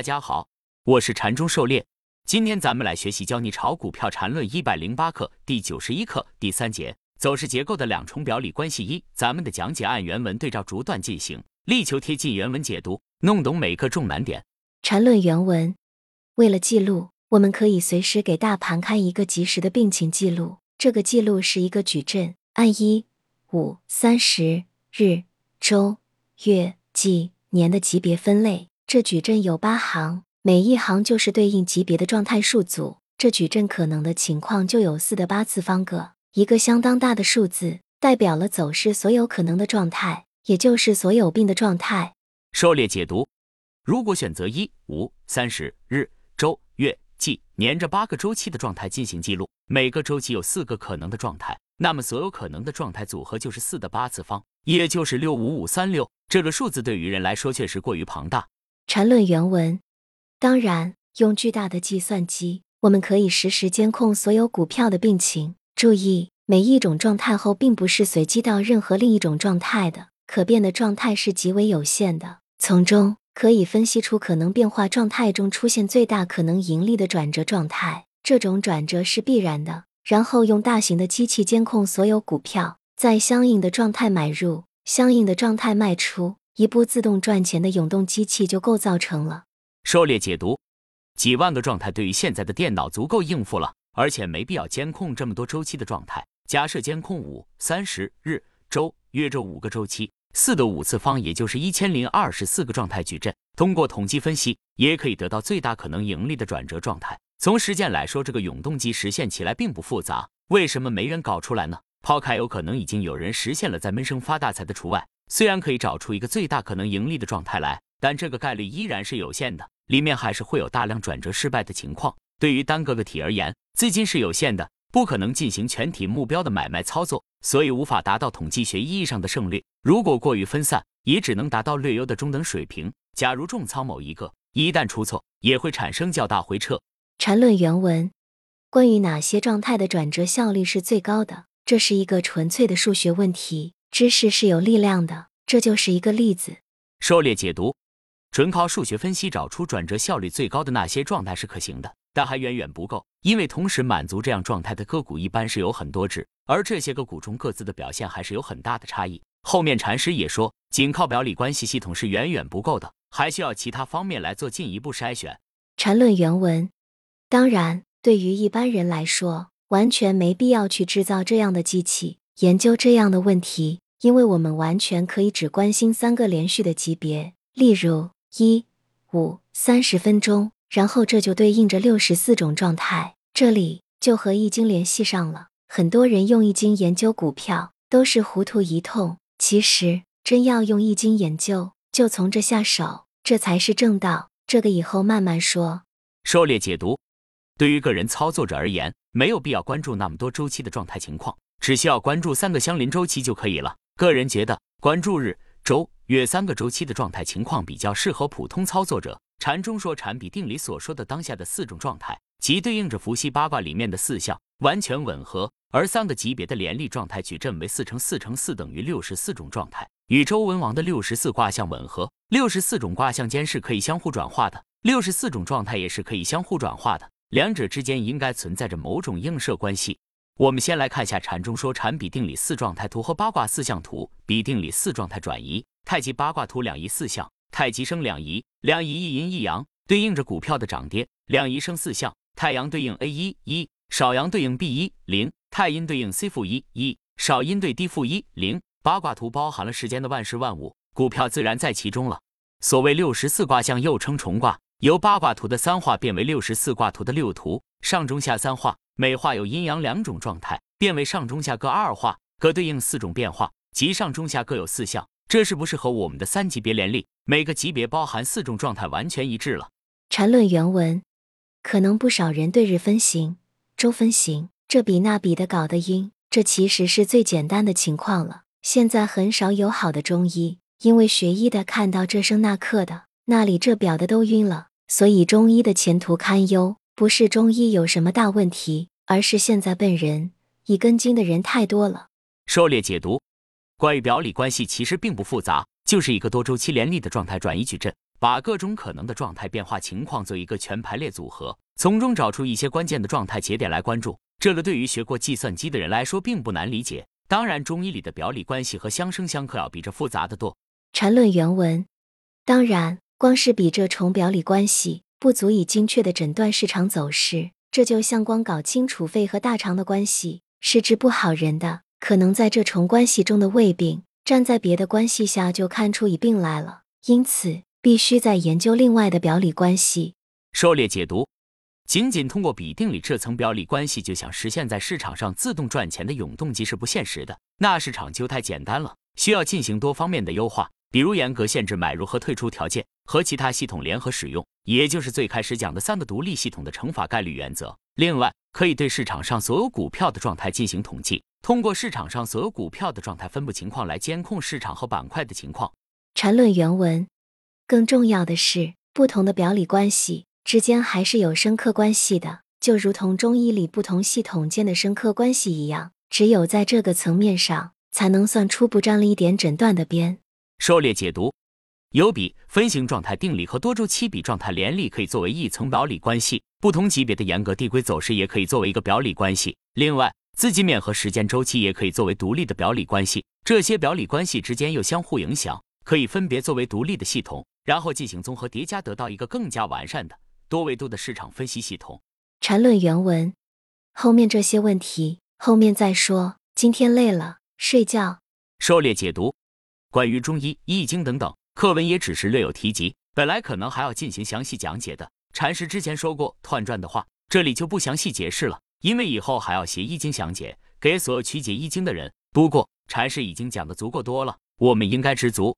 大家好，我是禅中狩猎。今天咱们来学习教你炒股票禅论一百零八课第九十一课第三节走势结构的两重表里关系一。咱们的讲解按原文对照逐段进行，力求贴近原文解读，弄懂每个重难点。禅论原文，为了记录，我们可以随时给大盘开一个及时的病情记录。这个记录是一个矩阵，按一、五、三十日、周、月、季、年的级别分类。这矩阵有八行，每一行就是对应级别的状态数组。这矩阵可能的情况就有四的八次方个，一个相当大的数字，代表了走势所有可能的状态，也就是所有病的状态。狩猎解读：如果选择一、五、三十日、周、月、季、年这八个周期的状态进行记录，每个周期有四个可能的状态，那么所有可能的状态组合就是四的八次方，也就是六五五三六。这个数字对于人来说确实过于庞大。缠论原文，当然，用巨大的计算机，我们可以实时监控所有股票的病情。注意，每一种状态后并不是随机到任何另一种状态的，可变的状态是极为有限的。从中可以分析出可能变化状态中出现最大可能盈利的转折状态，这种转折是必然的。然后用大型的机器监控所有股票，在相应的状态买入，相应的状态卖出。一部自动赚钱的永动机器就构造成了。狩猎解读：几万个状态对于现在的电脑足够应付了，而且没必要监控这么多周期的状态。假设监控五、三十日、周、月这五个周期，四的五次方也就是一千零二十四个状态矩阵。通过统计分析，也可以得到最大可能盈利的转折状态。从实践来说，这个永动机实现起来并不复杂。为什么没人搞出来呢？抛开有可能已经有人实现了在闷声发大财的除外。虽然可以找出一个最大可能盈利的状态来，但这个概率依然是有限的，里面还是会有大量转折失败的情况。对于单个个体而言，资金是有限的，不可能进行全体目标的买卖操作，所以无法达到统计学意义上的胜率。如果过于分散，也只能达到略优的中等水平。假如重仓某一个，一旦出错，也会产生较大回撤。缠论原文：关于哪些状态的转折效率是最高的，这是一个纯粹的数学问题。知识是有力量的，这就是一个例子。狩猎解读，纯靠数学分析找出转折效率最高的那些状态是可行的，但还远远不够，因为同时满足这样状态的个股一般是有很多只，而这些个股中各自的表现还是有很大的差异。后面禅师也说，仅靠表里关系系统是远远不够的，还需要其他方面来做进一步筛选。禅论原文，当然，对于一般人来说，完全没必要去制造这样的机器。研究这样的问题，因为我们完全可以只关心三个连续的级别，例如一、五、三十分钟，然后这就对应着六十四种状态，这里就和易经联系上了。很多人用易经研究股票都是糊涂一通，其实真要用易经研究，就从这下手，这才是正道。这个以后慢慢说。狩猎解读，对于个人操作者而言，没有必要关注那么多周期的状态情况。只需要关注三个相邻周期就可以了。个人觉得，关注日、周、月三个周期的状态情况比较适合普通操作者。禅中说禅比定理所说的当下的四种状态，即对应着伏羲八卦里面的四象，完全吻合。而三个级别的联立状态矩阵为四乘四乘四等于六十四种状态，与周文王的六十四卦象吻合。六十四种卦象间是可以相互转化的，六十四种状态也是可以相互转化的，两者之间应该存在着某种映射关系。我们先来看下禅中说禅比定理四状态图和八卦四象图。比定理四状态转移，太极八卦图两仪四象，太极生两仪，两仪一阴一阳，对应着股票的涨跌。两仪生四象，太阳对应 A 一一，少阳对应 B 一零，太阴对应 C 负一一，少阴对 D 负一零。八卦图包含了世间的万事万物，股票自然在其中了。所谓六十四卦象，又称重卦，由八卦图的三画变为六十四卦图的六图，上中下三画。每画有阴阳两种状态，变为上中下各二画，各对应四种变化，即上中下各有四象。这是不是和我们的三级别联立，每个级别包含四种状态完全一致了？禅论原文，可能不少人对日分形、周分形这比那比的搞得晕，这其实是最简单的情况了。现在很少有好的中医，因为学医的看到这生那克的，那里这表的都晕了，所以中医的前途堪忧。不是中医有什么大问题。而是现在笨人一根筋的人太多了。狩猎解读，关于表里关系其实并不复杂，就是一个多周期联立的状态转移矩阵。把各种可能的状态变化情况做一个全排列组合，从中找出一些关键的状态节点来关注。这个对于学过计算机的人来说并不难理解。当然，中医里的表里关系和相生相克要比这复杂的多。缠论原文：当然，光是比这重表里关系不足以精确的诊断市场走势。这就像光搞清楚肺和大肠的关系是治不好人的，可能在这重关系中的胃病，站在别的关系下就看出一病来了。因此，必须再研究另外的表里关系。狩猎解读：仅仅通过比定理这层表里关系就想实现在市场上自动赚钱的永动机是不现实的，那市场就太简单了，需要进行多方面的优化。比如严格限制买入和退出条件，和其他系统联合使用，也就是最开始讲的三个独立系统的乘法概率原则。另外，可以对市场上所有股票的状态进行统计，通过市场上所有股票的状态分布情况来监控市场和板块的情况。缠论原文。更重要的是，不同的表里关系之间还是有深刻关系的，就如同中医里不同系统间的深刻关系一样。只有在这个层面上，才能算初步沾了一点诊断的边。狩猎解读，有比分形状态定理和多周期比状态联立可以作为一层表里关系，不同级别的严格递归走势也可以作为一个表里关系。另外，资金面和时间周期也可以作为独立的表里关系，这些表里关系之间又相互影响，可以分别作为独立的系统，然后进行综合叠加，得到一个更加完善的多维度的市场分析系统。缠论原文，后面这些问题后面再说，今天累了，睡觉。狩猎解读。关于中医、易经等等课文也只是略有提及，本来可能还要进行详细讲解的。禅师之前说过断传的话，这里就不详细解释了，因为以后还要写易经详解，给所有曲解易经的人。不过禅师已经讲的足够多了，我们应该知足。